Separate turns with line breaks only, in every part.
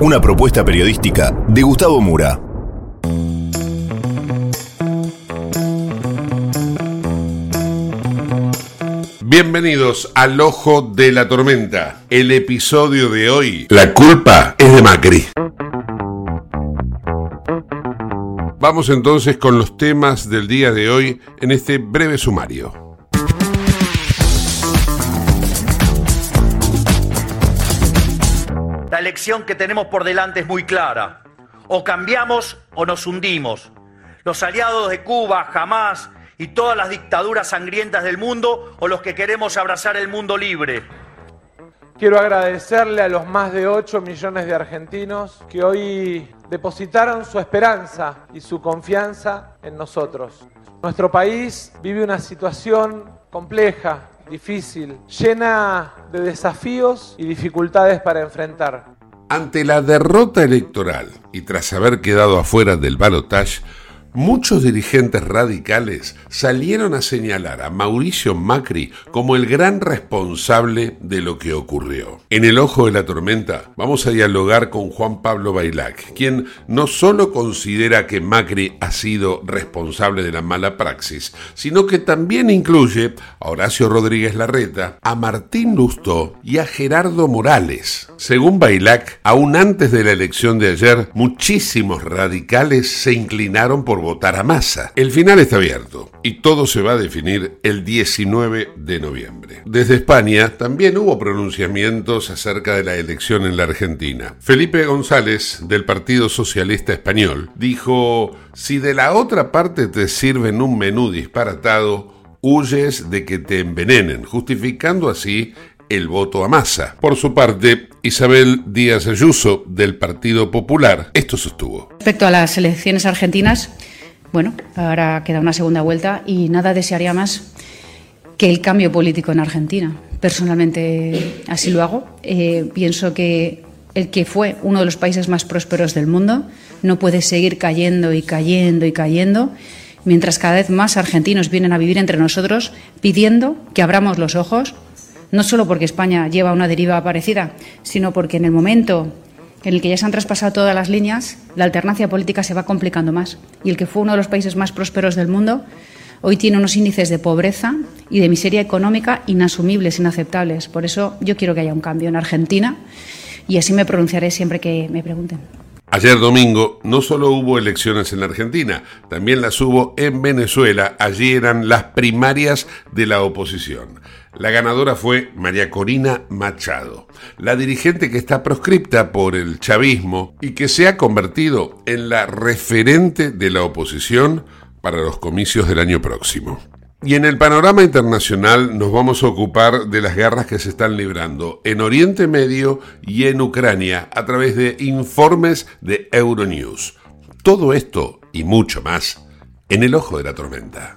Una propuesta periodística de Gustavo Mura.
Bienvenidos al Ojo de la Tormenta. El episodio de hoy, la culpa es de Macri. Vamos entonces con los temas del día de hoy en este breve sumario.
Elección que tenemos por delante es muy clara. O cambiamos o nos hundimos. Los aliados de Cuba, jamás y todas las dictaduras sangrientas del mundo o los que queremos abrazar el mundo libre.
Quiero agradecerle a los más de 8 millones de argentinos que hoy depositaron su esperanza y su confianza en nosotros. Nuestro país vive una situación compleja, difícil, llena de desafíos y dificultades para enfrentar.
Ante la derrota electoral y tras haber quedado afuera del balotaje, Muchos dirigentes radicales salieron a señalar a Mauricio Macri como el gran responsable de lo que ocurrió. En el ojo de la tormenta vamos a dialogar con Juan Pablo Bailac, quien no solo considera que Macri ha sido responsable de la mala praxis, sino que también incluye a Horacio Rodríguez Larreta, a Martín Lustó y a Gerardo Morales. Según Bailac, aún antes de la elección de ayer, muchísimos radicales se inclinaron por votar a masa. El final está abierto y todo se va a definir el 19 de noviembre. Desde España también hubo pronunciamientos acerca de la elección en la Argentina. Felipe González, del Partido Socialista Español, dijo, si de la otra parte te sirven un menú disparatado, huyes de que te envenenen, justificando así el voto a masa. Por su parte, Isabel Díaz Ayuso, del Partido Popular, esto sostuvo.
Respecto a las elecciones argentinas, bueno, ahora queda una segunda vuelta y nada desearía más que el cambio político en Argentina. Personalmente así lo hago. Eh, pienso que el que fue uno de los países más prósperos del mundo no puede seguir cayendo y cayendo y cayendo mientras cada vez más argentinos vienen a vivir entre nosotros pidiendo que abramos los ojos, no solo porque España lleva una deriva parecida, sino porque en el momento en el que ya se han traspasado todas las líneas, la alternancia política se va complicando más. Y el que fue uno de los países más prósperos del mundo, hoy tiene unos índices de pobreza y de miseria económica inasumibles, inaceptables. Por eso yo quiero que haya un cambio en Argentina y así me pronunciaré siempre que me pregunten.
Ayer domingo no solo hubo elecciones en Argentina, también las hubo en Venezuela. Allí eran las primarias de la oposición. La ganadora fue María Corina Machado, la dirigente que está proscripta por el chavismo y que se ha convertido en la referente de la oposición para los comicios del año próximo. Y en el panorama internacional nos vamos a ocupar de las guerras que se están librando en Oriente Medio y en Ucrania a través de informes de Euronews. Todo esto y mucho más en el ojo de la tormenta.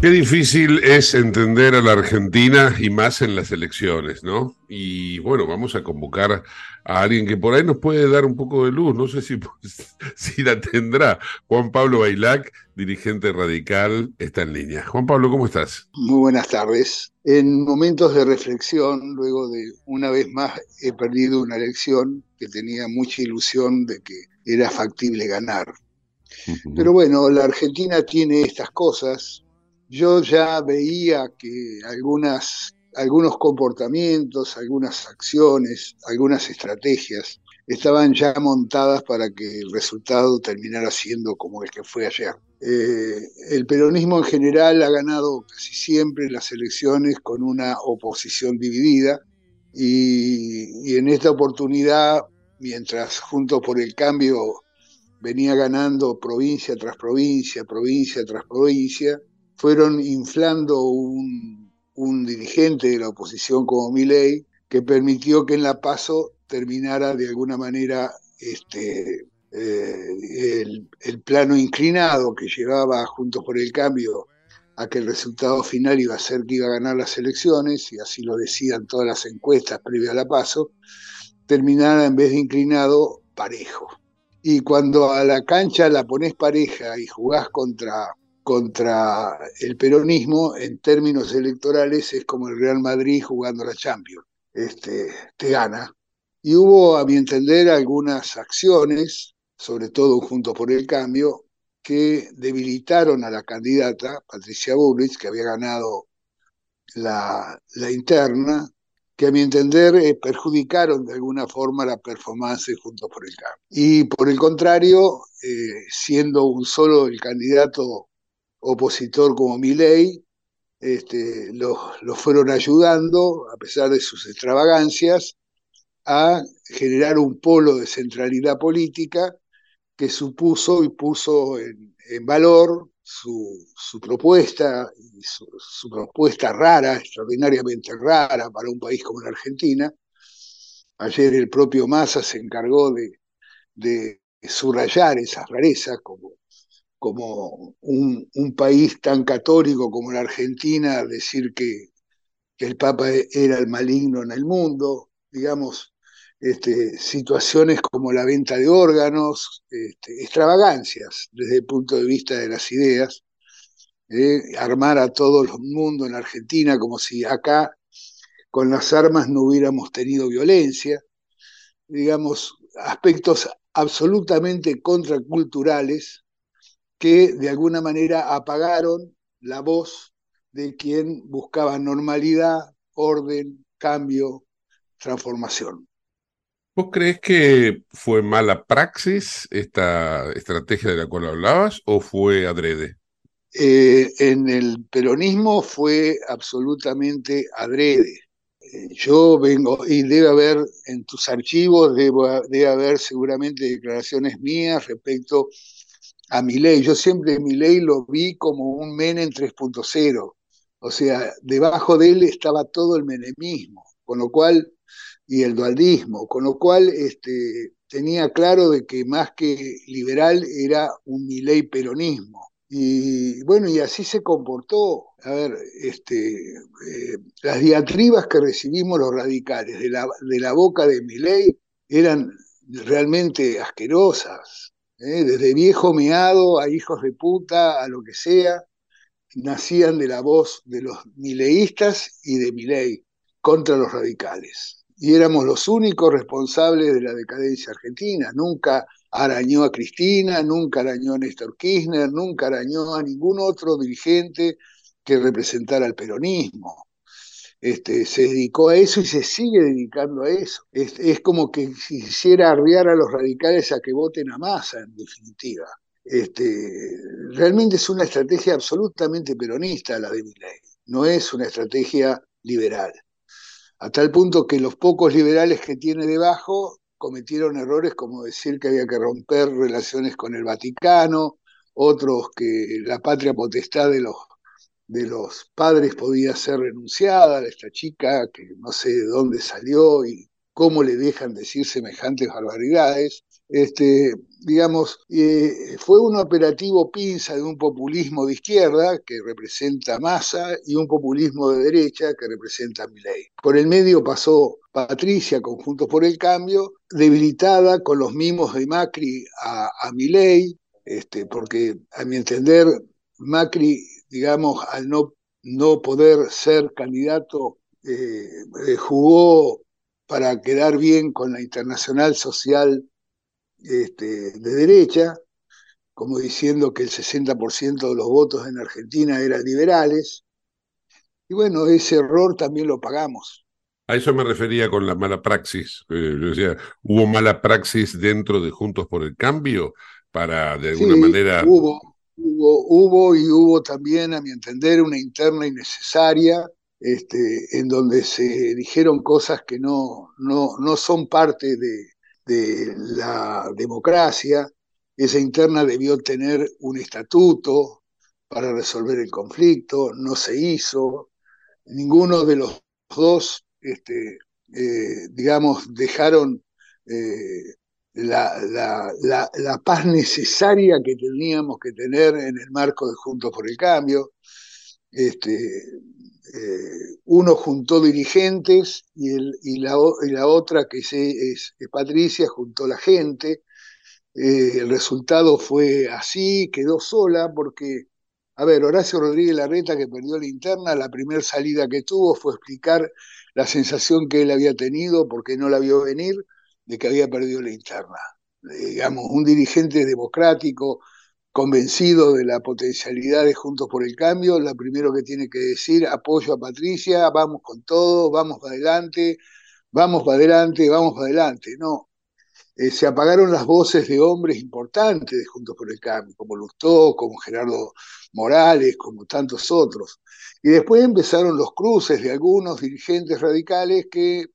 Qué difícil es entender a la Argentina y más en las elecciones, ¿no? Y bueno, vamos a convocar a alguien que por ahí nos puede dar un poco de luz, no sé si, si la tendrá. Juan Pablo Bailac, dirigente radical, está en línea. Juan Pablo, ¿cómo estás?
Muy buenas tardes. En momentos de reflexión, luego de una vez más he perdido una elección que tenía mucha ilusión de que era factible ganar. Pero bueno, la Argentina tiene estas cosas, yo ya veía que algunos comportamientos, algunas acciones, algunas estrategias estaban ya montadas para que el resultado terminara siendo como el que fue ayer. Eh, el peronismo en general ha ganado casi siempre las elecciones con una oposición dividida y, y en esta oportunidad, mientras Juntos por el Cambio venía ganando provincia tras provincia, provincia tras provincia, fueron inflando un, dirigente de la oposición como Milei, que permitió que en La Paso terminara de alguna manera este, eh, el, plano inclinado que llevaba Juntos por el Cambio a que el resultado final iba a ser que iba a ganar las elecciones, y así lo decían todas las encuestas previas a la paso, terminara en vez de inclinado parejo. Y cuando a la cancha la pones pareja y jugás contra contra el peronismo en términos electorales es como el Real Madrid jugando la Champions. Este, te gana. Y hubo, a mi entender, algunas acciones, sobre todo junto por el cambio, que debilitaron a la candidata, Patricia Bullrich, que había ganado la, interna, que a mi entender eh, perjudicaron de alguna forma la performance junto por el cambio. Y por el contrario, eh, siendo un solo el candidato opositor como Milei, este, los lo fueron ayudando, a pesar de sus extravagancias, a generar un polo de centralidad política que supuso y puso en, valor su, propuesta, su, propuesta rara, extraordinariamente rara para un país como la Argentina. Ayer el propio Massa se encargó de, de subrayar esas rarezas como como un, país tan católico como la Argentina, decir que, el Papa era el maligno en el mundo, digamos, este, situaciones como la venta de órganos, este, extravagancias desde el punto de vista de las ideas, eh, armar a todo el mundo en Argentina como si acá con las armas no hubiéramos tenido violencia, digamos, aspectos absolutamente contraculturales que de alguna manera apagaron la voz de quien buscaba normalidad, orden, cambio, transformación.
¿Vos crees que fue mala praxis esta estrategia de la cual hablabas o fue adrede?
Eh, en el peronismo fue absolutamente adrede. Eh, yo vengo, y debe haber en tus archivos, debe, debe haber seguramente declaraciones mías respecto a ley, Yo siempre ley lo vi como un Menem 3.0. O sea, debajo de él estaba todo el menemismo, con lo cual, y el dualdismo, con lo cual este, tenía claro de que más que liberal era un Milei peronismo. Y bueno, y así se comportó. A ver, este, eh, las diatribas que recibimos los radicales de la, de la boca de Milei eran realmente asquerosas. ¿Eh? desde viejo meado a hijos de puta, a lo que sea, nacían de la voz de los mileístas y de Milei contra los radicales. Y éramos los únicos responsables de la decadencia argentina. Nunca arañó a Cristina, nunca arañó a Néstor Kirchner, nunca arañó a ningún otro dirigente que representara el peronismo. Este, se dedicó a eso y se sigue dedicando a eso. Es, como que quisiera arriar a los radicales a que voten a masa, en definitiva. Este, realmente es una estrategia absolutamente peronista la de Milei. No es una estrategia liberal. A tal punto que los pocos liberales que tiene debajo cometieron errores como decir que había que romper relaciones con el Vaticano, otros que la patria potestad de los, de los padres podía ser renunciada, esta chica que no sé de dónde salió y cómo le dejan decir semejantes barbaridades. Este, digamos, eh, fue un operativo pinza de un populismo de izquierda que representa Massa y un populismo de derecha que representa Milei. Por el medio pasó Patricia con Juntos por el Cambio, debilitada con los mimos de Macri a, a este, porque a mi entender Macri, digamos, al no, no poder ser candidato, eh, eh, jugó para quedar bien con la internacional social este, de derecha, como diciendo que el 60% de los votos en Argentina eran liberales. Y bueno, ese error también lo pagamos.
A eso me refería con la mala praxis. Eh, decía, ¿hubo mala praxis dentro de Juntos por el Cambio para, de alguna manera...
Hubo, hubo, y hubo también, a mi entender, una interna innecesaria, este, en donde se dijeron cosas que no, no, no son parte de, de la democracia. Esa interna debió tener un estatuto para resolver el conflicto, no se hizo. Ninguno de los dos, este, eh, digamos, dejaron eh, la, la, la, paz necesaria que teníamos que tener en el marco de Juntos por el Cambio. Este, eh, uno juntó dirigentes y, el, y, la, y la, otra, que es, es, Patricia, juntó la gente. Eh, el resultado fue así, quedó sola porque, a ver, Horacio Rodríguez Larreta, que perdió la interna, la primera salida que tuvo fue explicar la sensación que él había tenido porque no la vio venir de que había perdido la interna. digamos, un dirigente democrático, convencido de la potencialidad de Juntos por el Cambio, lo primero que tiene que decir, apoyo a Patricia, vamos con todo, vamos para adelante, vamos para adelante, vamos para adelante. No, eh, se apagaron las voces de hombres importantes de Juntos por el Cambio, como Lustó, como Gerardo Morales, como tantos otros. Y después empezaron los cruces de algunos dirigentes radicales que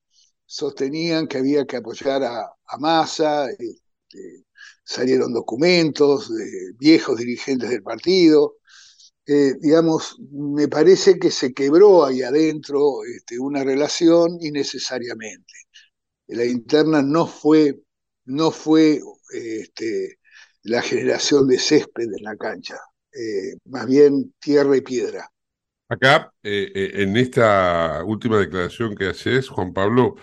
sostenían que había que apoyar a, a Massa, este, salieron documentos de viejos dirigentes del partido. Eh, digamos, me parece que se quebró ahí adentro este, una relación innecesariamente. La interna no fue, no fue este, la generación de césped en la cancha, eh, más bien tierra y piedra.
Acá, eh, en esta última declaración que haces, Juan Pablo,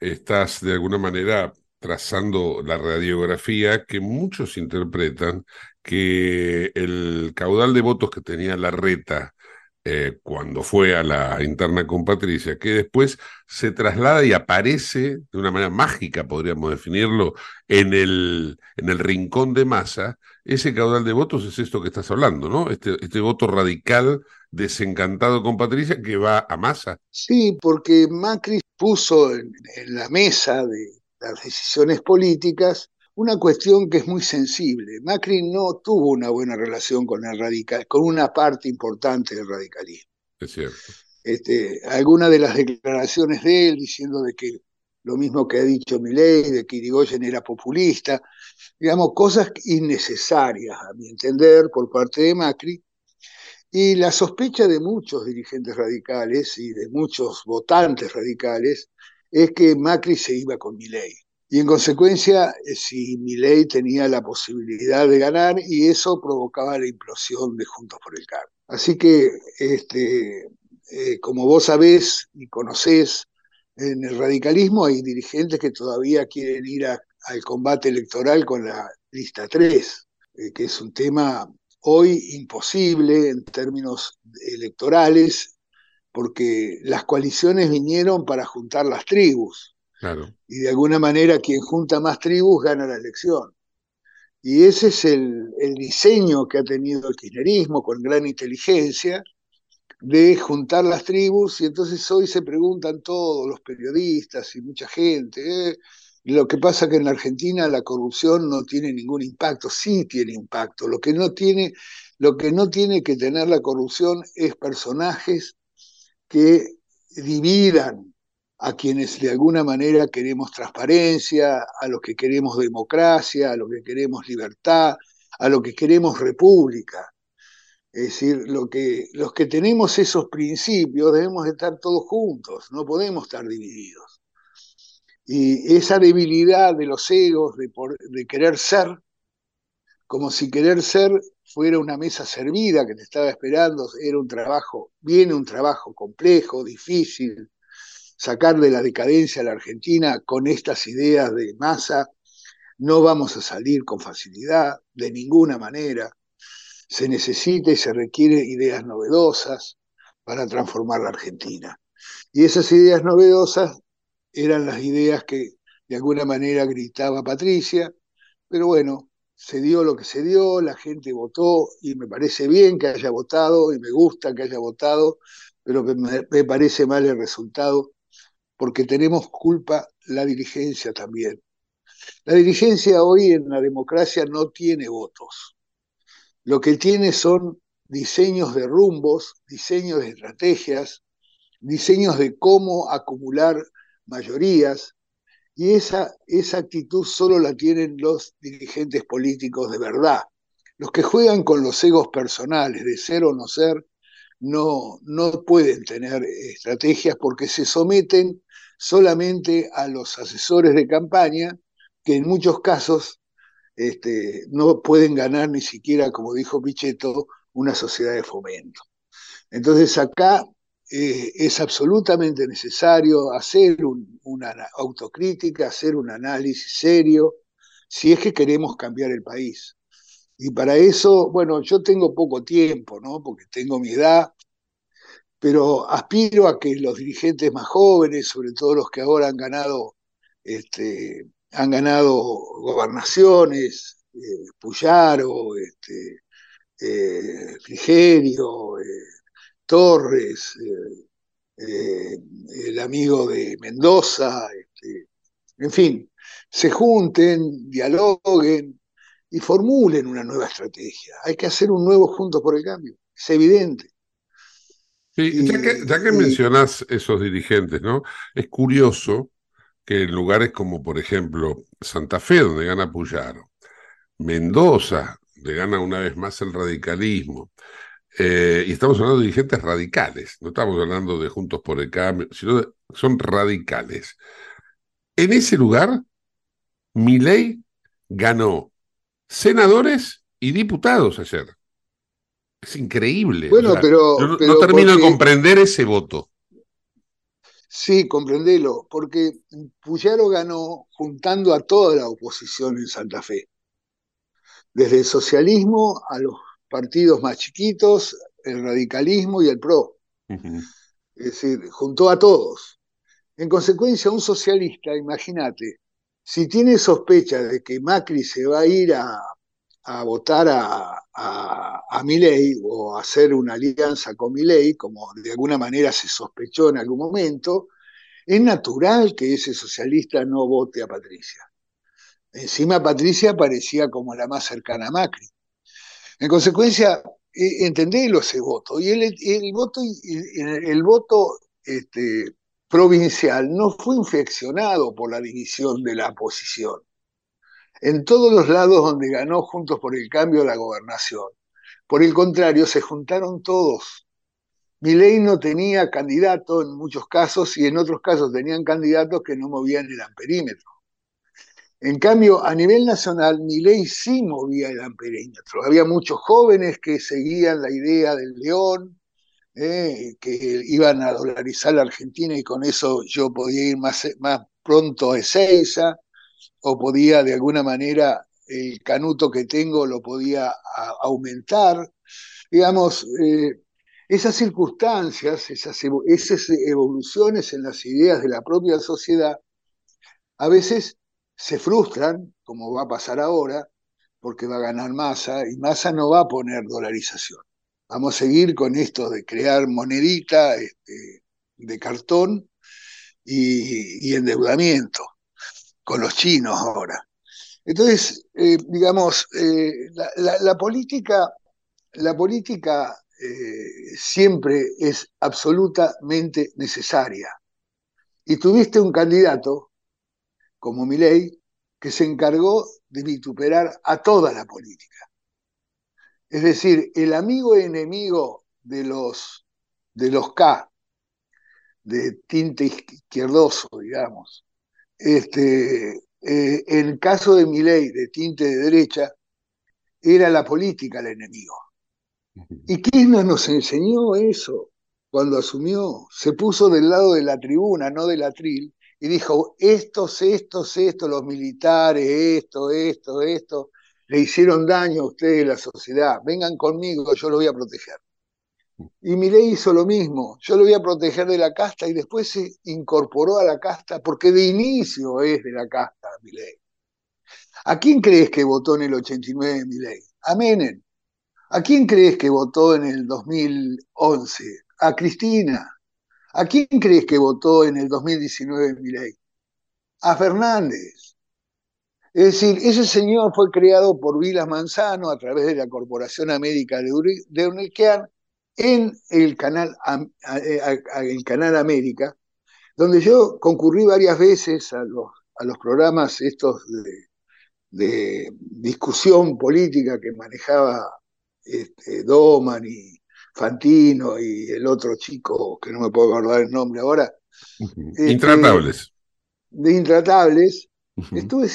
estás de alguna manera trazando la radiografía que muchos interpretan que el caudal de votos que tenía la reta eh, cuando fue a la interna con Patricia, que después se traslada y aparece de una manera mágica, podríamos definirlo, en el, en el rincón de masa, ese caudal de votos es esto que estás hablando, ¿no? Este, este voto radical desencantado con Patricia que va a masa.
Sí, porque Macri puso en la mesa de, las decisiones políticas, una cuestión que es muy sensible. Macri no tuvo una buena relación con el radical, con una parte importante del radicalismo.
Es cierto.
Este, algunas de las declaraciones de él diciendo de que lo mismo que ha dicho Milei, de que Irigoyen era populista, digamos, cosas innecesarias, a mi entender, por parte de Macri, y la sospecha de muchos dirigentes radicales y de muchos votantes radicales es que Macri se iba con Milei. Y en consecuencia, eh, si Milei tenía la posibilidad de ganar, y eso provocaba la implosión de Juntos por el Cambio. Así que, este, eh, como vos sabés y conocés, en el radicalismo hay dirigentes que todavía quieren ir al combate electoral con la lista 3, eh, que es un tema hoy imposible en términos electorales porque las coaliciones vinieron para juntar las tribus. Y de alguna manera quien junta más tribus gana la elección. Y ese es el, diseño que ha tenido el kirchnerismo con gran inteligencia de juntar las tribus y entonces hoy se preguntan todos los periodistas y mucha gente, ¿eh? Lo que pasa que en la Argentina la corrupción no tiene ningún impacto, sí tiene impacto, lo que no tiene, lo que no tiene que tener la corrupción es personajes que dividan a quienes de alguna manera queremos transparencia, a los que queremos democracia, a los que queremos libertad, a los que queremos república. Es decir, los que tenemos esos principios debemos estar todos juntos, no podemos estar divididos. Y esa debilidad de los egos, de, querer ser, como si querer ser fuera una mesa servida que te estaba esperando, era un trabajo, viene un trabajo complejo, difícil, sacar de la decadencia a la Argentina con estas ideas de masa, no vamos a salir con facilidad, de ninguna manera. Se necesita y se requiere ideas novedosas para transformar la Argentina. Y esas ideas novedosas eran las ideas que de alguna manera gritaba Patricia, pero bueno, se dio lo que se dio, la gente votó y me parece bien que haya votado y me gusta que haya votado, pero me, me parece mal el resultado porque tenemos culpa la dirigencia también. La dirigencia hoy en la democracia no tiene votos. Lo que tiene son diseños de rumbos, diseños de estrategias, diseños de cómo acumular mayorías, y esa, esa actitud solo la tienen los dirigentes políticos de verdad. Los que juegan con los egos personales de ser o no ser, no, no pueden tener estrategias porque se someten solamente a los asesores de campaña, que en muchos casos este, no pueden ganar ni siquiera, como dijo Pichetto, una sociedad de fomento. Entonces acá eh, es absolutamente necesario hacer una autocrítica, hacer un análisis serio, si es que queremos cambiar el país. Y para eso, bueno, yo tengo poco tiempo, ¿no? Porque tengo mi edad, pero aspiro a que los dirigentes más jóvenes, sobre todo los que ahora han ganado, este, han ganado gobernaciones, eh, Puyaro, este, eh, Frigerio, eh, Torres, eh, eh, el amigo de Mendoza, este, en fin, se junten, dialoguen y formulen una nueva estrategia. Hay que hacer un nuevo Juntos por el Cambio, es evidente.
ya que, ya que mencionas esos dirigentes, ¿no? Es curioso que en lugares como, por ejemplo, Santa Fe, donde gana Puyaro, Mendoza, donde gana una vez más el radicalismo, eh, y estamos hablando de dirigentes radicales, no estamos hablando de Juntos por el Cambio, sino son radicales. En ese lugar, Milei ganó senadores y diputados ayer. Es increíble.
Bueno, pero,
no, termino de comprender ese voto.
Sí, comprendelo, porque Puyaro ganó juntando a toda la oposición en Santa Fe, desde el socialismo a los partidos más chiquitos, el radicalismo y el PRO. Es decir, juntó a todos. En consecuencia, un socialista, imagínate, si tiene sospecha de que Macri se va a ir a, votar a, a, a Milei o a hacer una alianza con Milei, como de alguna manera se sospechó en algún momento, es natural que ese socialista no vote a Patricia. Encima Patricia parecía como la más cercana a Macri. En consecuencia, eh, entendelo ese voto. Y el, voto, este, provincial no fue infeccionado por la división de la oposición. En todos los lados donde ganó Juntos por el Cambio la gobernación. Por el contrario, se juntaron todos. ley no tenía candidato en muchos casos y en otros casos tenían candidatos que no movían el amperímetro. En cambio, a nivel nacional, mi ley sí movía el amperímetro. Había muchos jóvenes que seguían la idea del león, eh, que iban a dolarizar la Argentina y con eso yo podía ir más, más pronto a Ezeiza, o podía de alguna manera el canuto que tengo lo podía aumentar. Digamos, eh, esas circunstancias, esas, esas evoluciones en las ideas de la propia sociedad, a veces se frustran, como va a pasar ahora, porque va a ganar masa y masa no va a poner dolarización. Vamos a seguir con esto de crear monedita este, de cartón y, endeudamiento con los chinos ahora. Entonces, eh, digamos, eh, la, política, la política eh, siempre es absolutamente necesaria. Y tuviste un candidato como Milei que se encargó de vituperar a toda la política. Es decir, el amigo enemigo de los, de los K, de tinte izquierdoso, digamos, este, eh, en el caso de Milei, de tinte de derecha, era la política el enemigo. ¿Y Kirchner nos enseñó eso cuando asumió? Se puso del lado de la tribuna, no del atril, y dijo, estos, estos, estos, los militares, esto, esto, esto, le hicieron daño a ustedes, la sociedad, vengan conmigo, yo los voy a proteger. Y Milei hizo lo mismo, yo lo voy a proteger de la casta y después se incorporó a la casta, porque de inicio es de la casta Milei. ¿A quién crees que votó en el 89 Milei? A Menem. ¿A quién crees que votó en el 2011? A Cristina. ¿A quién crees que votó en el 2019 Milei? A Fernández. Es decir, ese señor fue creado por Vilas Manzano a través de la Corporación América de Urnequian en el canal, el canal América, donde yo concurrí varias veces a los, a los programas estos de, discusión política que manejaba este, Doman y Fantino y el otro chico, que no me puedo acordar el nombre ahora.
Este, intratables.
De Intratables. Estuve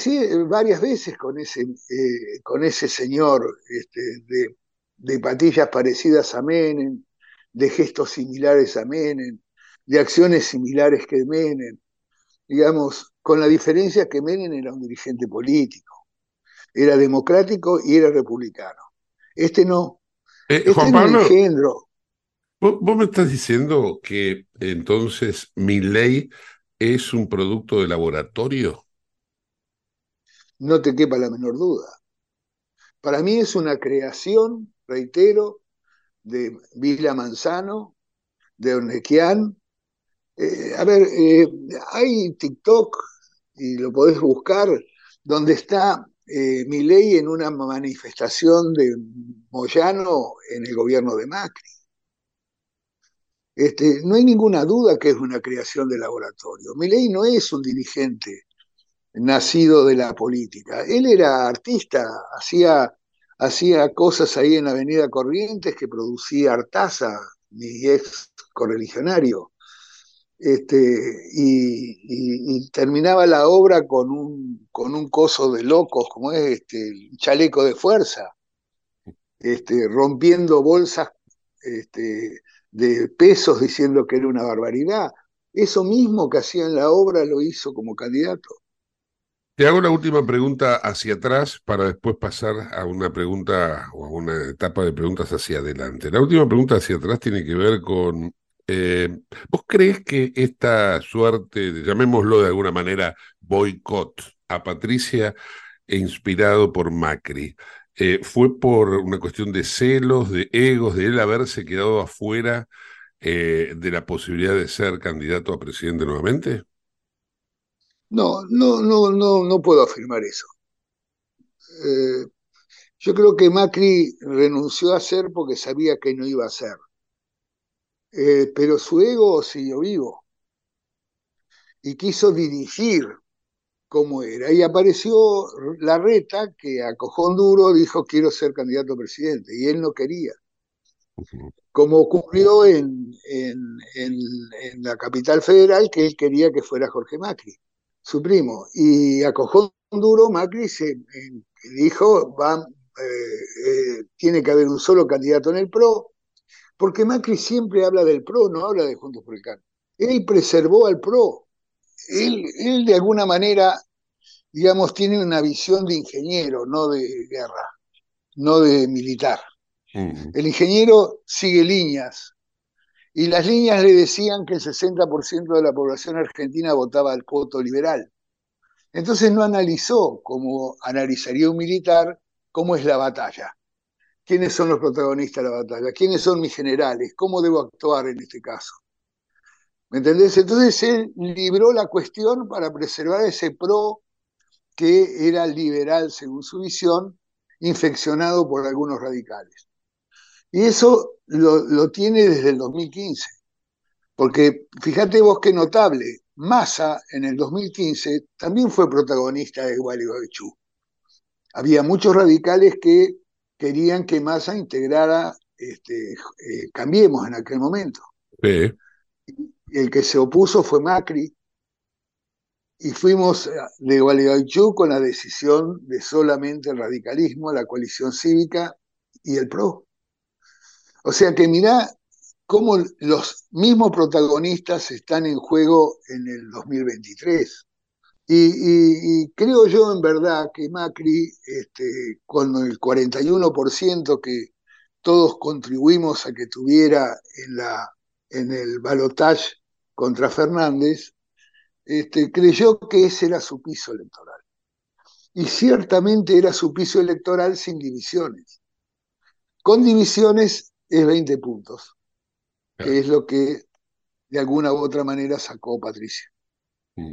varias veces con ese, eh, con ese señor este, de, de, patillas parecidas a Menem, de gestos similares a Menem, de acciones similares que Menem. Digamos, con la diferencia que Menem era un dirigente político, era democrático y era republicano. Este no,
eh, este Juan Pablo, ¿vos, me estás diciendo que entonces mi ley es un producto de laboratorio?
No te quepa la menor duda. Para mí es una creación, reitero, de Vila Manzano, de Ornequian. Eh, a ver, eh, hay TikTok, y lo podés buscar, donde está eh, ley en una manifestación de Moyano en el gobierno de Macri. Este, no hay ninguna duda que es una creación de laboratorio. Milei no es un dirigente nacido de la política. Él era artista, hacía, hacía cosas ahí en la Avenida Corrientes que producía Artaza, mi ex correligionario este, y, terminaba la obra con un, con un coso de locos, como es este, chaleco de fuerza, este, rompiendo bolsas este, de pesos diciendo que era una barbaridad. Eso mismo que hacía en la obra lo hizo como candidato.
Te hago la última pregunta hacia atrás para después pasar a una pregunta o a una etapa de preguntas hacia adelante. La última pregunta hacia atrás tiene que ver con eh, ¿Vos crees que esta suerte, llamémoslo de alguna manera, boicot a Patricia, inspirado por Macri, eh, fue por una cuestión de celos, de egos, de él haberse quedado afuera eh, de la posibilidad de ser candidato a presidente nuevamente?
No, no, no, no, no puedo afirmar eso. yo creo que Macri renunció a ser porque sabía que no iba a ser. Eh, pero su ego siguió vivo y quiso dirigir como era. Y apareció la reta que a cojón duro dijo quiero ser candidato a presidente y él no quería. Como ocurrió en, en, la capital federal, que él quería que fuera Jorge Macri, su primo. Y a cojón duro Macri se dijo, va, eh, eh, tiene que haber un solo candidato en el PRO, porque Macri siempre habla del PRO, no habla de Juntos por el Cambio. Él preservó al PRO. Él, él de alguna manera, digamos, tiene una visión de ingeniero, no de guerra, no de militar. El ingeniero sigue líneas, y las líneas le decían que el 60% de la población argentina votaba al voto liberal. Entonces no analizó, como analizaría un militar, cómo es la batalla quiénes son los protagonistas de la batalla, quiénes son mis generales, cómo debo actuar en este caso. ¿Me entendés? Entonces él libró la cuestión para preservar ese pro que era liberal según su visión, infeccionado por algunos radicales. Y eso lo, tiene desde el 2015. Porque fíjate vos qué notable, Massa en el 2015 también fue protagonista de Gualeguaychú. Había muchos radicales que querían que Massa integrara este, eh, Cambiemos en aquel momento.
Sí.
El que se opuso fue Macri, y fuimos de Gualeguaychú con la decisión de solamente el radicalismo, la coalición cívica y el PRO. O sea que mirá cómo los mismos protagonistas están en juego en el 2023. Y, creo yo en verdad que Macri, este, con el 41% que todos contribuimos a que tuviera en, la, en el balotaje contra Fernández, este, creyó que ese era su piso electoral. Y ciertamente era su piso electoral sin divisiones. Con divisiones es 20 puntos, que es lo que de alguna u otra manera sacó Patricia.
Mm.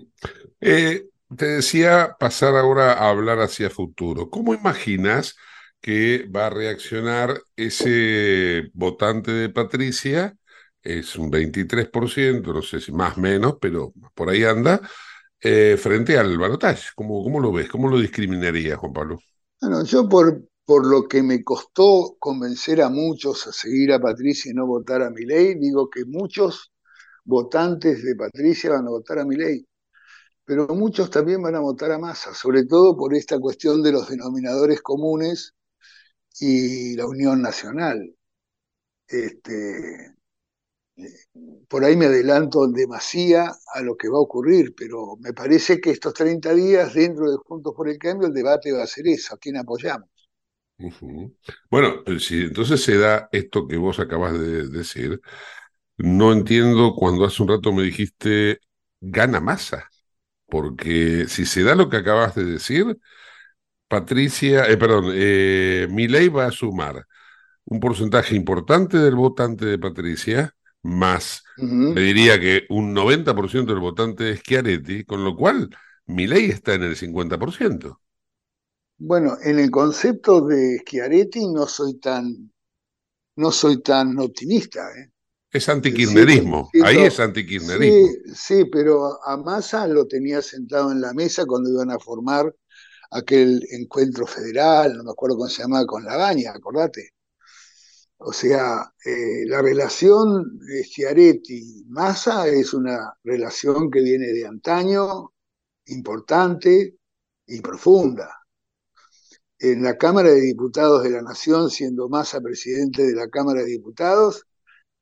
Eh, te decía pasar ahora a hablar hacia futuro. ¿Cómo imaginas que va a reaccionar ese votante de Patricia es un 23%, no sé si más o menos, pero por ahí anda, eh, frente al balotaje. ¿Cómo, ¿Cómo lo ves? ¿Cómo lo discriminaría, Juan Pablo?
Bueno, yo por, por lo que me costó convencer a muchos a seguir a Patricia y no votar a mi ley, digo que muchos votantes de Patricia van a votar a mi ley, pero muchos también van a votar a Massa, sobre todo por esta cuestión de los denominadores comunes y la unión nacional. Este, por ahí me adelanto demasía a lo que va a ocurrir, pero me parece que estos 30 días dentro de Juntos por el Cambio el debate va a ser eso, a quién apoyamos.
Bueno, si entonces se da esto que vos acabas de decir, no entiendo cuando hace un rato me dijiste gana masa, porque si se da lo que acabas de decir, Patricia, eh, perdón, eh, va a sumar un porcentaje importante del votante de Patricia, más le diría que un 90% del votante es Schiaretti, con lo cual mi ley está en el 50%.
Bueno, en el concepto de Schiaretti no soy tan, no soy tan optimista. ¿eh?
Es antikirchnerismo, ahí es antikirchnerismo.
Sí, sí, pero a Massa lo tenía sentado en la mesa cuando iban a formar aquel encuentro federal, no me acuerdo cómo se llamaba, con la baña, acordate. O sea, eh, la relación de Schiaretti-Massa es una relación que viene de antaño, importante y profunda. En la Cámara de Diputados de la Nación, siendo Massa presidente de la Cámara de Diputados,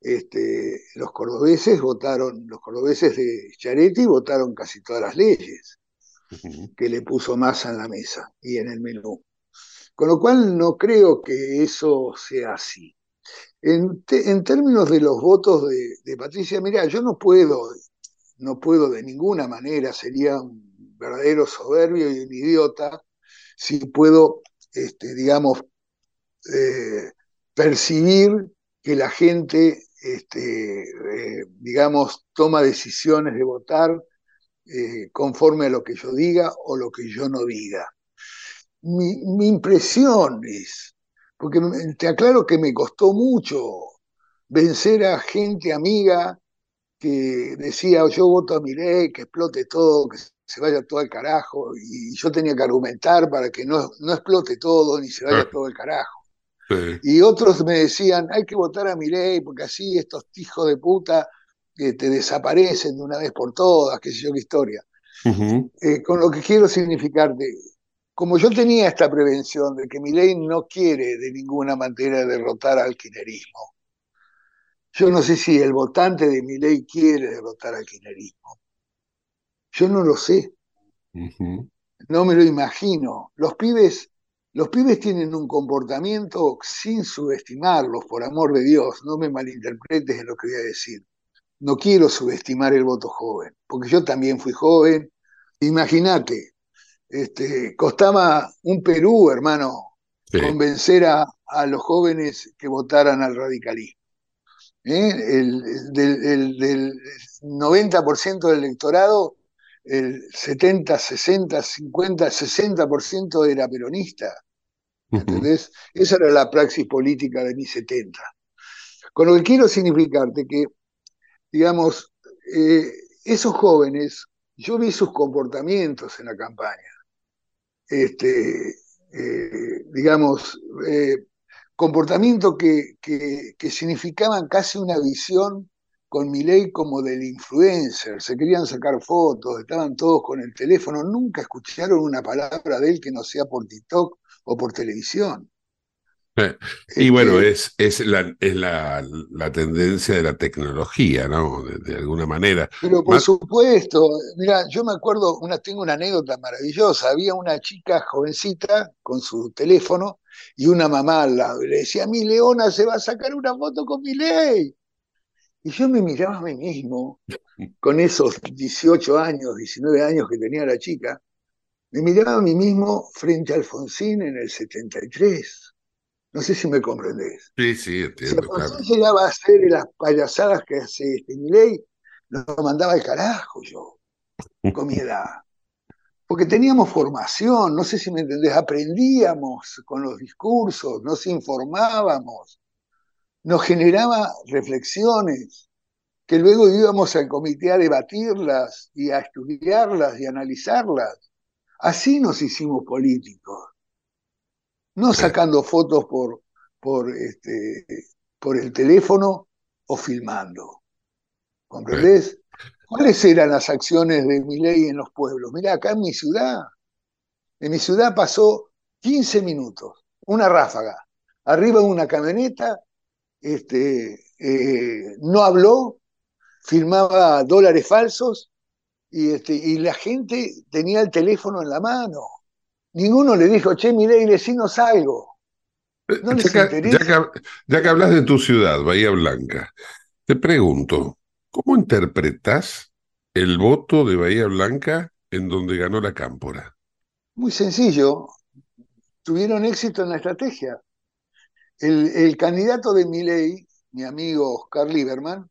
este, los cordobeses votaron, los cordobeses de Schiaretti votaron casi todas las leyes que le puso Massa en la mesa y en el menú. Con lo cual no creo que eso sea así. En, términos de los votos de, Patricia, mira, yo no puedo, no puedo de ninguna manera, sería un verdadero soberbio y un idiota si puedo, este, digamos, eh, percibir que la gente, este, eh, digamos, toma decisiones de votar eh, conforme a lo que yo diga o lo que yo no diga. mi impresión es porque te aclaro que me costó mucho vencer a gente amiga que decía yo voto a mi ley, que explote todo, que se vaya todo al carajo, y yo tenía que argumentar para que no, no explote todo ni se vaya todo al carajo. Y otros me decían, hay que votar a mi ley, porque así estos hijos de puta que te desaparecen de una vez por todas, qué sé yo qué historia. Eh, con lo que quiero significarte, como yo tenía esta prevención de que mi ley no quiere de ninguna manera derrotar al quinerismo, yo no sé si el votante de mi ley quiere derrotar al quinerismo. Yo no lo sé. No me lo imagino. Los pibes, los pibes tienen un comportamiento sin subestimarlos, por amor de Dios. No me malinterpretes en lo que voy a decir. No quiero subestimar el voto joven, porque yo también fui joven. Imagínate, este, costaba un Perú, hermano, convencer a, los jóvenes que votaran al radicalismo. ¿Eh? El, del, 90% del electorado, el 70, 60, 50, 60% era peronista. ¿Entendés? Esa era la praxis política de mi 70. Con lo que quiero significarte que, digamos, eh, esos jóvenes, yo vi sus comportamientos en la campaña. Este, eh, digamos, eh, comportamientos que, que, que significaban casi una visión con mi ley como del influencer, se querían sacar fotos, estaban todos con el teléfono, nunca escucharon una palabra de él que no sea por TikTok o por televisión.
Eh, y bueno, es, es, la, es la, la, tendencia de la tecnología, ¿no? De, alguna manera.
Pero por supuesto, mira, yo me acuerdo, una, tengo una anécdota maravillosa. Había una chica jovencita con su teléfono y una mamá al lado. Y le decía, mi leona se va a sacar una foto con mi ley. Y yo me miraba a mí mismo, con esos 18 años, 19 años que tenía la chica, me miraba a mí mismo frente a Alfonsín en el 73. No sé si me comprendés.
Sí, sí, entiendo.
Si Alfonsín llegaba a hacer las payasadas que hace este ley, lo mandaba al carajo yo, con mi edad. Porque teníamos formación, no sé si me entendés, aprendíamos con los discursos, nos informábamos nos generaba reflexiones que luego íbamos al comité a debatirlas y a estudiarlas y a analizarlas. Así nos hicimos políticos, no sacando fotos por, por, este, por el teléfono o filmando. ¿Comprendés? ¿Cuáles eran las acciones de mi ley en los pueblos? Mira, acá en mi ciudad, en mi ciudad pasó 15 minutos, una ráfaga, arriba de una camioneta este, eh, no habló, firmaba dólares falsos y, este, y la gente tenía el teléfono en la mano. Ninguno le dijo, che, mire, y decinos algo.
No ya, que, ya, que, hablas de tu ciudad, Bahía Blanca, te pregunto, ¿cómo interpretas el voto de Bahía Blanca en donde ganó la Cámpora?
Muy sencillo, tuvieron éxito en la estrategia. El, candidato de mi ley, mi amigo Oscar Lieberman,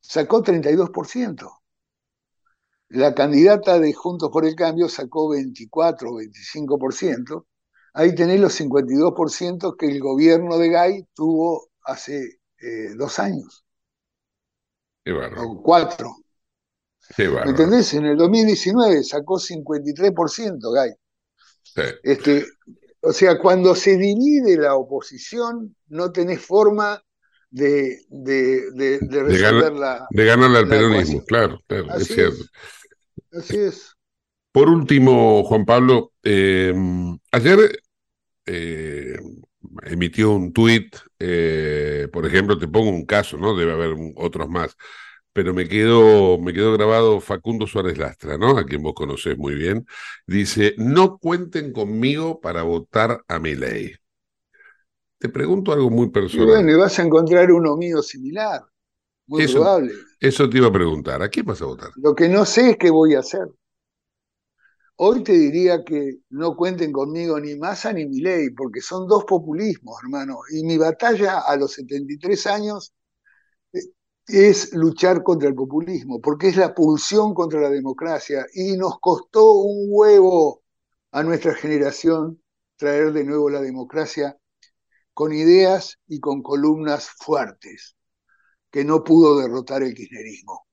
sacó 32%. La candidata de Juntos por el Cambio sacó 24 o 25%. Ahí tenés los 52% que el gobierno de Gay tuvo hace eh, dos años.
Qué
O cuatro.
Qué
¿Me entendés? En el 2019 sacó 53% Gay.
Sí.
Este, o sea, cuando se divide la oposición, no tenés forma de, de, de, resolver la.
De ganarle al peronismo, claro, claro, es cierto.
Así es.
Por último, Juan Pablo, eh, ayer eh, emitió un tuit, eh, por ejemplo, te pongo un caso, ¿no? Debe haber otros más pero me quedó, me quedó grabado Facundo Suárez Lastra, ¿no? A quien vos conocés muy bien. Dice, no cuenten conmigo para votar a mi ley. Te pregunto algo muy personal.
Y bueno, y vas a encontrar uno mío similar. Muy probable.
Eso te iba a preguntar. ¿A quién vas a votar?
Lo que no sé es qué voy a hacer. Hoy te diría que no cuenten conmigo ni Massa ni mi ley, porque son dos populismos, hermano. Y mi batalla a los 73 años es luchar contra el populismo, porque es la pulsión contra la democracia y nos costó un huevo a nuestra generación traer de nuevo la democracia con ideas y con columnas fuertes, que no pudo derrotar el kirchnerismo.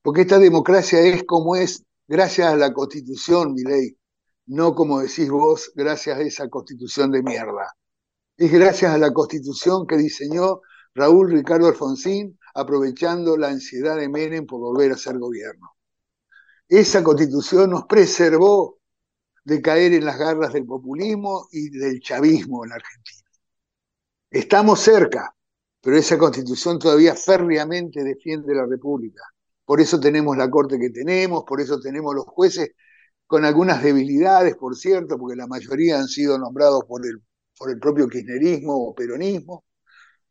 Porque esta democracia es como es gracias a la constitución, mi ley, no como decís vos, gracias a esa constitución de mierda. Es gracias a la constitución que diseñó Raúl Ricardo Alfonsín aprovechando la ansiedad de Menem por volver a ser gobierno. Esa constitución nos preservó de caer en las garras del populismo y del chavismo en Argentina. Estamos cerca, pero esa constitución todavía férreamente defiende la República. Por eso tenemos la corte que tenemos, por eso tenemos los jueces con algunas debilidades, por cierto, porque la mayoría han sido nombrados por el, por el propio kirchnerismo o peronismo.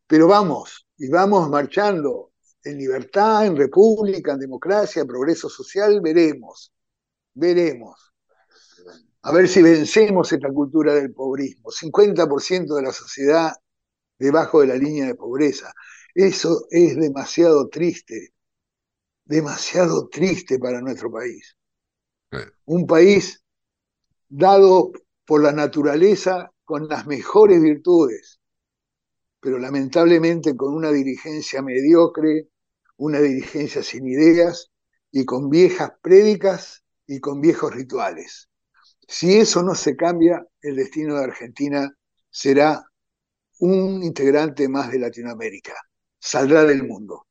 Pero vamos, y vamos marchando en libertad, en república, en democracia, en progreso social, veremos, veremos. A ver si vencemos esta cultura del pobrismo. 50% de la sociedad debajo de la línea de pobreza. Eso es demasiado triste, demasiado triste para nuestro país. Un país dado por la naturaleza con las mejores virtudes, pero lamentablemente con una dirigencia mediocre, una dirigencia sin ideas y con viejas prédicas y con viejos rituales. Si eso no se cambia, el destino de Argentina será un integrante más de Latinoamérica, saldrá del mundo.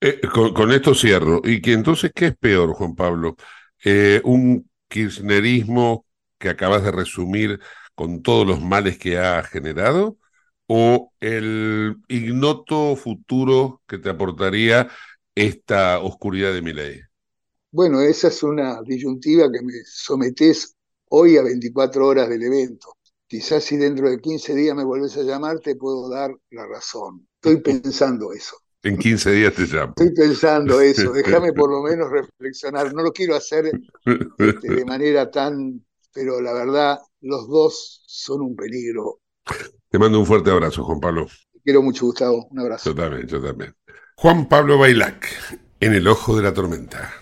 Eh, con, esto cierro. ¿Y que entonces qué es peor, Juan Pablo? Eh, ¿Un kirchnerismo que acabas de resumir con todos los males que ha generado? ¿O el ignoto futuro que te aportaría esta oscuridad de mi ley?
Bueno, esa es una disyuntiva que me sometes hoy a 24 horas del evento. Quizás si dentro de 15 días me vuelves a llamar, te puedo dar la razón. Estoy pensando eso.
En 15 días te llamo.
Estoy pensando eso. Déjame por lo menos reflexionar. No lo quiero hacer este, de manera tan... Pero la verdad, los dos son un peligro.
Te mando un fuerte abrazo, Juan Pablo.
Te quiero mucho, Gustavo. Un abrazo.
Yo también, yo también. Juan Pablo Bailac, en el ojo de la tormenta.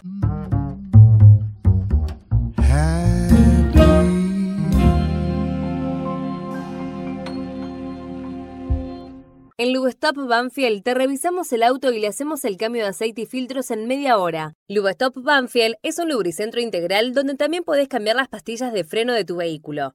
En Lubestop Banfield te revisamos el auto y le hacemos el cambio de aceite y filtros en media hora. Lubestop Banfield es un lubricentro integral donde también podés cambiar las pastillas de freno de tu vehículo.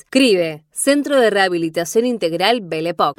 4767-6296. CRIBE, Centro de Rehabilitación Integral Belepoc.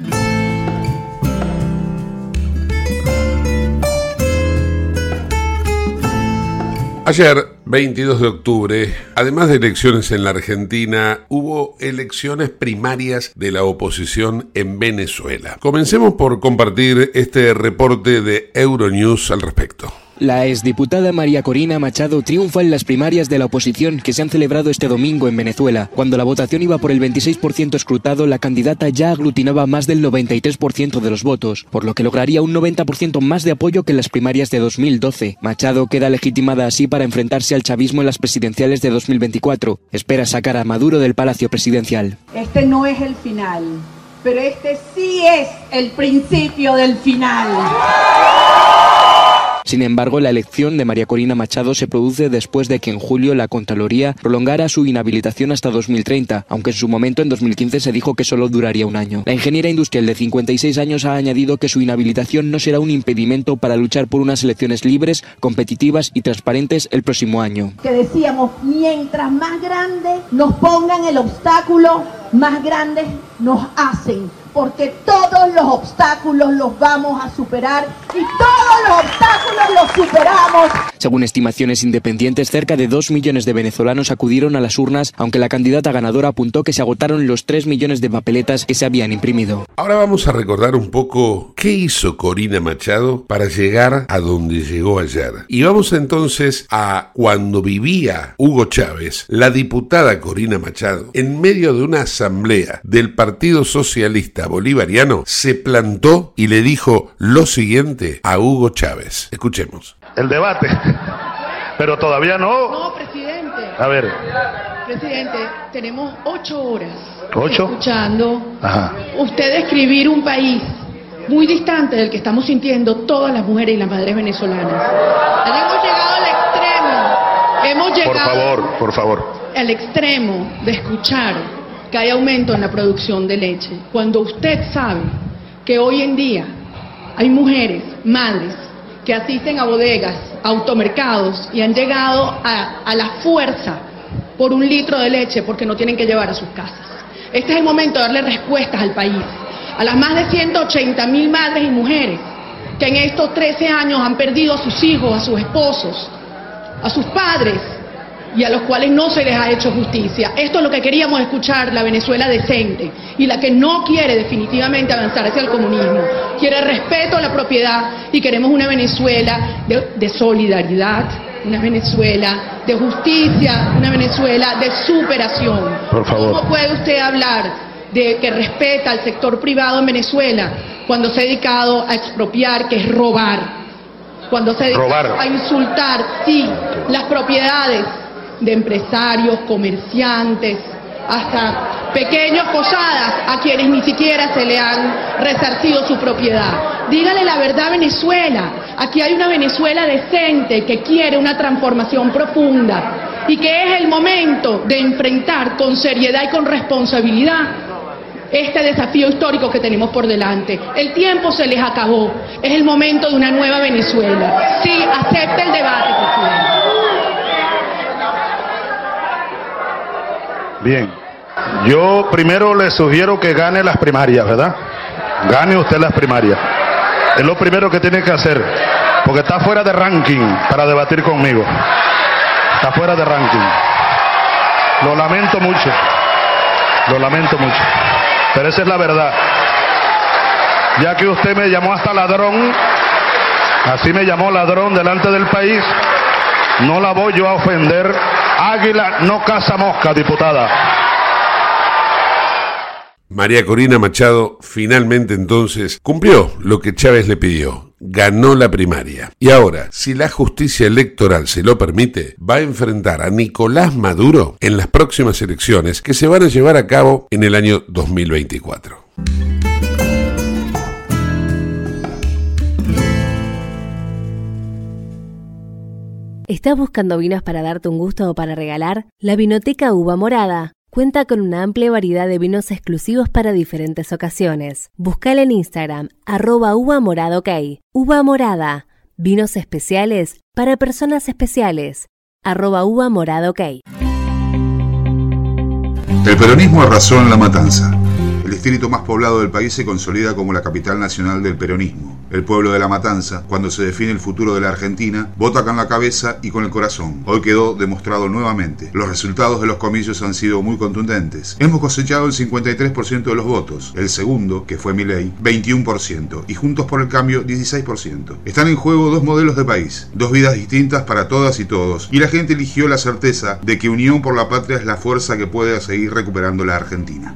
Ayer, 22 de octubre, además de elecciones en la Argentina, hubo elecciones primarias de la oposición en Venezuela. Comencemos por compartir este reporte de Euronews al respecto.
La exdiputada María Corina Machado triunfa en las primarias de la oposición que se han celebrado este domingo en Venezuela. Cuando la votación iba por el 26% escrutado, la candidata ya aglutinaba más del 93% de los votos, por lo que lograría un 90% más de apoyo que en las primarias de 2012. Machado queda legitimada así para enfrentarse al chavismo en las presidenciales de 2024. Espera sacar a Maduro del Palacio Presidencial.
Este no es el final, pero este sí es el principio del final.
Sin embargo, la elección de María Corina Machado se produce después de que en julio la Contraloría prolongara su inhabilitación hasta 2030, aunque en su momento en 2015 se dijo que solo duraría un año. La ingeniera industrial de 56 años ha añadido que su inhabilitación no será un impedimento para luchar por unas elecciones libres, competitivas y transparentes el próximo año.
Que decíamos, mientras más grande nos pongan el obstáculo, más grandes nos hacen porque todos los obstáculos los vamos a superar y todos los obstáculos los superamos.
Según estimaciones independientes, cerca de 2 millones de venezolanos acudieron a las urnas, aunque la candidata ganadora apuntó que se agotaron los 3 millones de papeletas que se habían imprimido.
Ahora vamos a recordar un poco qué hizo Corina Machado para llegar a donde llegó ayer. Y vamos entonces a cuando vivía Hugo Chávez, la diputada Corina Machado, en medio de una asamblea del Partido Socialista bolivariano se plantó y le dijo lo siguiente a Hugo Chávez. Escuchemos.
El debate. Pero todavía no.
No, presidente.
A ver.
Presidente, tenemos ocho horas
¿Ocho?
escuchando
Ajá.
usted describir un país muy distante del que estamos sintiendo todas las mujeres y las madres venezolanas. Hemos llegado al extremo. Hemos
Por
llegado
favor, por favor.
al extremo de escuchar que hay aumento en la producción de leche, cuando usted sabe que hoy en día hay mujeres, madres, que asisten a bodegas, automercados y han llegado a, a la fuerza por un litro de leche porque no tienen que llevar a sus casas. Este es el momento de darle respuestas al país, a las más de 180 mil madres y mujeres que en estos 13 años han perdido a sus hijos, a sus esposos, a sus padres y a los cuales no se les ha hecho justicia. Esto es lo que queríamos escuchar, la Venezuela decente y la que no quiere definitivamente avanzar hacia el comunismo. Quiere respeto a la propiedad y queremos una Venezuela de, de solidaridad, una Venezuela de justicia, una Venezuela de superación.
Por favor.
¿Cómo puede usted hablar de que respeta al sector privado en Venezuela cuando se ha dedicado a expropiar, que es robar? Cuando se ha dedicado
Robar.
a insultar, sí, las propiedades de empresarios, comerciantes, hasta pequeños posadas a quienes ni siquiera se le han resarcido su propiedad. Dígale la verdad a Venezuela. Aquí hay una Venezuela decente que quiere una transformación profunda y que es el momento de enfrentar con seriedad y con responsabilidad este desafío histórico que tenemos por delante. El tiempo se les acabó. Es el momento de una nueva Venezuela. Sí, acepte el debate, presidente.
Bien. Yo primero le sugiero que gane las primarias, ¿verdad? Gane usted las primarias. Es lo primero que tiene que hacer. Porque está fuera de ranking para debatir conmigo. Está fuera de ranking. Lo lamento mucho. Lo lamento mucho. Pero esa es la verdad. Ya que usted me llamó hasta ladrón, así me llamó ladrón delante del país, no la voy yo a ofender. Águila no caza mosca, diputada.
María Corina Machado finalmente entonces cumplió lo que Chávez le pidió. Ganó la primaria. Y ahora, si la justicia electoral se lo permite, va a enfrentar a Nicolás Maduro en las próximas elecciones que se van a llevar a cabo en el año 2024.
¿Estás buscando vinos para darte un gusto o para regalar? La Vinoteca Uva Morada cuenta con una amplia variedad de vinos exclusivos para diferentes ocasiones. Buscala en Instagram, arroba uva morada. Uva morada, vinos especiales para personas especiales, arroba uva morada.
El peronismo arrasó en La Matanza. El distrito más poblado del país se consolida como la capital nacional del peronismo. El pueblo de la Matanza, cuando se define el futuro de la Argentina, vota con la cabeza y con el corazón. Hoy quedó demostrado nuevamente. Los resultados de los comicios han sido muy contundentes. Hemos cosechado el 53% de los votos. El segundo, que fue mi ley, 21%. Y Juntos por el Cambio, 16%. Están en juego dos modelos de país, dos vidas distintas para todas y todos. Y la gente eligió la certeza de que Unión por la Patria es la fuerza que puede seguir recuperando la Argentina.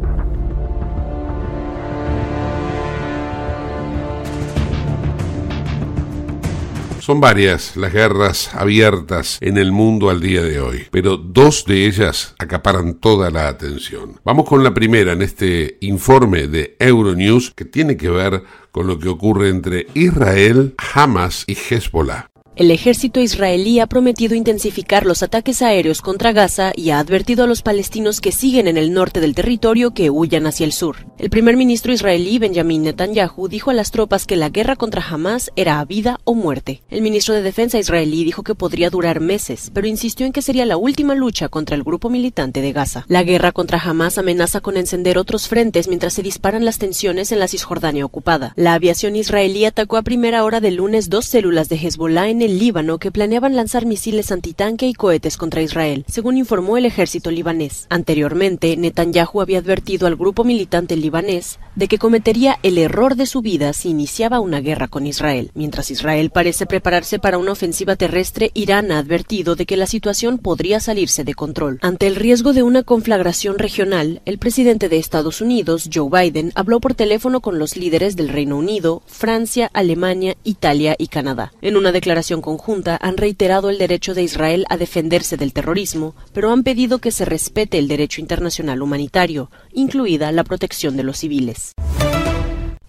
Son varias las guerras abiertas en el mundo al día de hoy, pero dos de ellas acaparan toda la atención. Vamos con la primera en este informe de Euronews que tiene que ver con lo que ocurre entre Israel, Hamas y Hezbollah.
El ejército israelí ha prometido intensificar los ataques aéreos contra Gaza y ha advertido a los palestinos que siguen en el norte del territorio que huyan hacia el sur. El primer ministro israelí Benjamin Netanyahu dijo a las tropas que la guerra contra Hamas era a vida o muerte. El ministro de Defensa israelí dijo que podría durar meses, pero insistió en que sería la última lucha contra el grupo militante de Gaza. La guerra contra Hamas amenaza con encender otros frentes mientras se disparan las tensiones en la Cisjordania ocupada. La aviación israelí atacó a primera hora del lunes dos células de Hezbollah en el Líbano que planeaban lanzar misiles antitanque y cohetes contra Israel, según informó el ejército libanés. Anteriormente, Netanyahu había advertido al grupo militante libanés de que cometería el error de su vida si iniciaba una guerra con Israel. Mientras Israel parece prepararse para una ofensiva terrestre, Irán ha advertido de que la situación podría salirse de control. Ante el riesgo de una conflagración regional, el presidente de Estados Unidos, Joe Biden, habló por teléfono con los líderes del Reino Unido, Francia, Alemania, Italia y Canadá. En una declaración conjunta han reiterado el derecho de Israel a defenderse del terrorismo, pero han pedido que se respete el derecho internacional humanitario, incluida la protección de los civiles.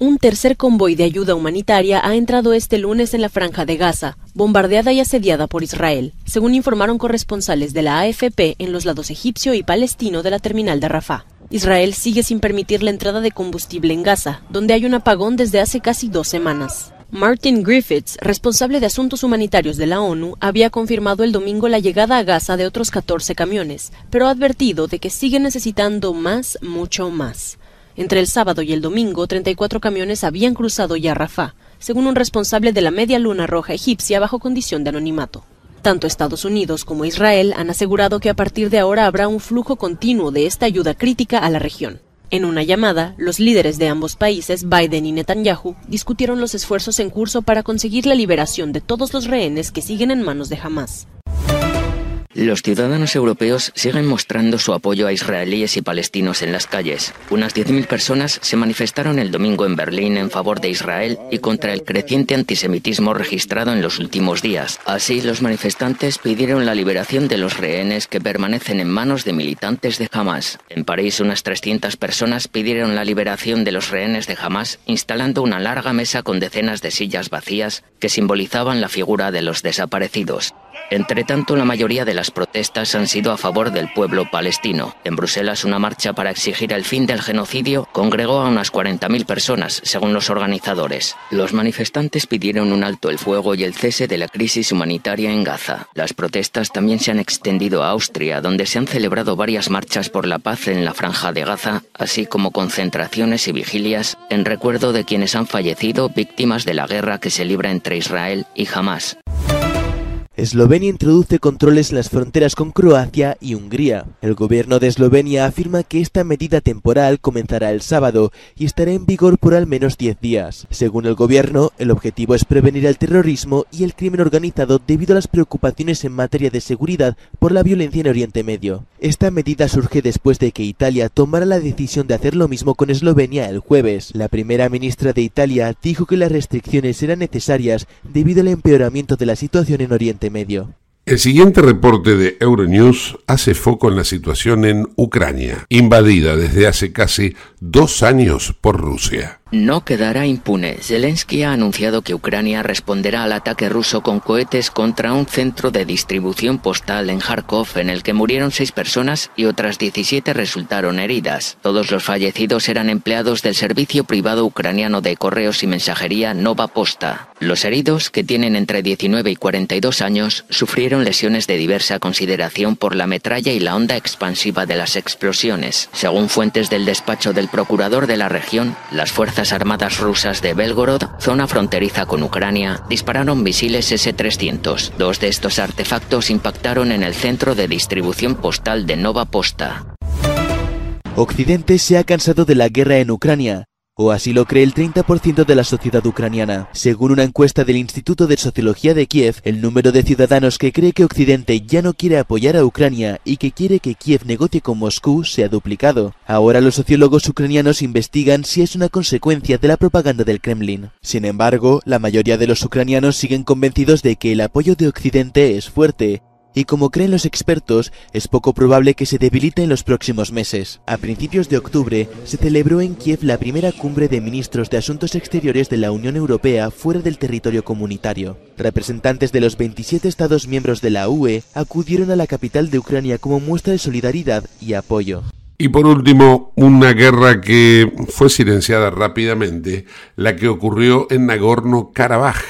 Un tercer convoy de ayuda humanitaria ha entrado este lunes en la franja de Gaza, bombardeada y asediada por Israel, según informaron corresponsales de la AFP en los lados egipcio y palestino de la terminal de Rafah. Israel sigue sin permitir la entrada de combustible en Gaza, donde hay un apagón desde hace casi dos semanas. Martin Griffiths, responsable de asuntos humanitarios de la ONU, había confirmado el domingo la llegada a Gaza de otros 14 camiones, pero ha advertido de que sigue necesitando más, mucho más. Entre el sábado y el domingo, 34 camiones habían cruzado ya Rafah, según un responsable de la Media Luna Roja egipcia bajo condición de anonimato. Tanto Estados Unidos como Israel han asegurado que a partir de ahora habrá un flujo continuo de esta ayuda crítica a la región. En una llamada, los líderes de ambos países, Biden y Netanyahu, discutieron los esfuerzos en curso para conseguir la liberación de todos los rehenes que siguen en manos de Hamas.
Los ciudadanos europeos siguen mostrando su apoyo a israelíes y palestinos en las calles. Unas 10.000 personas se manifestaron el domingo en Berlín en favor de Israel y contra el creciente antisemitismo registrado en los últimos días. Así, los manifestantes pidieron la liberación de los rehenes que permanecen en manos de militantes de Hamas. En París, unas 300 personas pidieron la liberación de los rehenes de Hamas, instalando una larga mesa con decenas de sillas vacías que simbolizaban la figura de los desaparecidos. Entre tanto, la mayoría de las protestas han sido a favor del pueblo palestino. En Bruselas, una marcha para exigir el fin del genocidio congregó a unas 40.000 personas, según los organizadores. Los manifestantes pidieron un alto el fuego y el cese de la crisis humanitaria en Gaza. Las protestas también se han extendido a Austria, donde se han celebrado varias marchas por la paz en la franja de Gaza, así como concentraciones y vigilias en recuerdo de quienes han fallecido víctimas de la guerra que se libra entre Israel y Hamas.
Eslovenia introduce controles en las fronteras con Croacia y Hungría. El gobierno de Eslovenia afirma que esta medida temporal comenzará el sábado y estará en vigor por al menos 10 días. Según el gobierno, el objetivo es prevenir el terrorismo y el crimen organizado debido a las preocupaciones en materia de seguridad por la violencia en Oriente Medio. Esta medida surge después de que Italia tomara la decisión de hacer lo mismo con Eslovenia el jueves. La primera ministra de Italia dijo que las restricciones eran necesarias debido al empeoramiento de la situación en Oriente Medio.
El siguiente reporte de Euronews hace foco en la situación en Ucrania, invadida desde hace casi dos años por Rusia.
No quedará impune. Zelensky ha anunciado que Ucrania responderá al ataque ruso con cohetes contra un centro de distribución postal en Kharkov en el que murieron seis personas y otras 17 resultaron heridas. Todos los fallecidos eran empleados del servicio privado ucraniano de correos y mensajería Nova Posta. Los heridos, que tienen entre 19 y 42 años, sufrieron lesiones de diversa consideración por la metralla y la onda expansiva de las explosiones. Según fuentes del despacho del procurador de la región, las Fuerzas Armadas rusas de Belgorod, zona fronteriza con Ucrania, dispararon misiles S-300. Dos de estos artefactos impactaron en el centro de distribución postal de Nova Posta.
Occidente se ha cansado de la guerra en Ucrania, o así lo cree el 30% de la sociedad ucraniana. Según una encuesta del Instituto de Sociología de Kiev, el número de ciudadanos que cree que Occidente ya no quiere apoyar a Ucrania y que quiere que Kiev negocie con Moscú se ha duplicado. Ahora los sociólogos ucranianos investigan si es una consecuencia de la propaganda del Kremlin. Sin embargo, la mayoría de los ucranianos siguen convencidos de que el apoyo de Occidente es fuerte y como creen los expertos, es poco probable que se debilite en los próximos meses. A principios de octubre se celebró en Kiev la primera cumbre de ministros de Asuntos Exteriores de la Unión Europea fuera del territorio comunitario. Representantes de los 27 Estados miembros de la UE acudieron a la capital de Ucrania como muestra de solidaridad y apoyo.
Y por último, una guerra que fue silenciada rápidamente, la que ocurrió en Nagorno-Karabaj.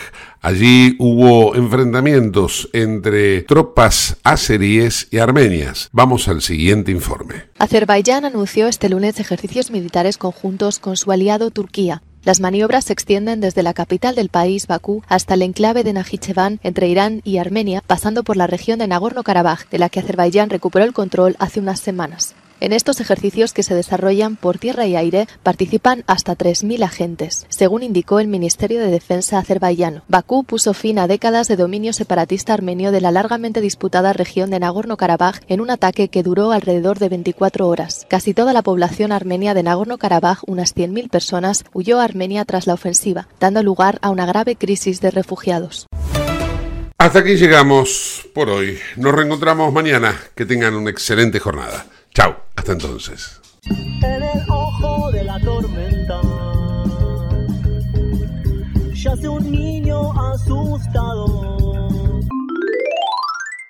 Allí hubo enfrentamientos entre tropas azeríes y armenias. Vamos al siguiente informe.
Azerbaiyán anunció este lunes ejercicios militares conjuntos con su aliado Turquía. Las maniobras se extienden desde la capital del país, Bakú, hasta el enclave de Najicheván, entre Irán y Armenia, pasando por la región de Nagorno-Karabaj, de la que Azerbaiyán recuperó el control hace unas semanas. En estos ejercicios que se desarrollan por tierra y aire participan hasta 3.000 agentes, según indicó el Ministerio de Defensa azerbaiyano. Bakú puso fin a décadas de dominio separatista armenio de la largamente disputada región de Nagorno-Karabaj en un ataque que duró alrededor de 24 horas. Casi toda la población armenia de Nagorno-Karabaj, unas 100.000 personas, huyó a Armenia tras la ofensiva, dando lugar a una grave crisis de refugiados.
Hasta aquí llegamos por hoy. Nos reencontramos mañana. Que tengan una excelente jornada. Chao, hasta entonces.
En el ojo de la tormenta yace un niño asustado.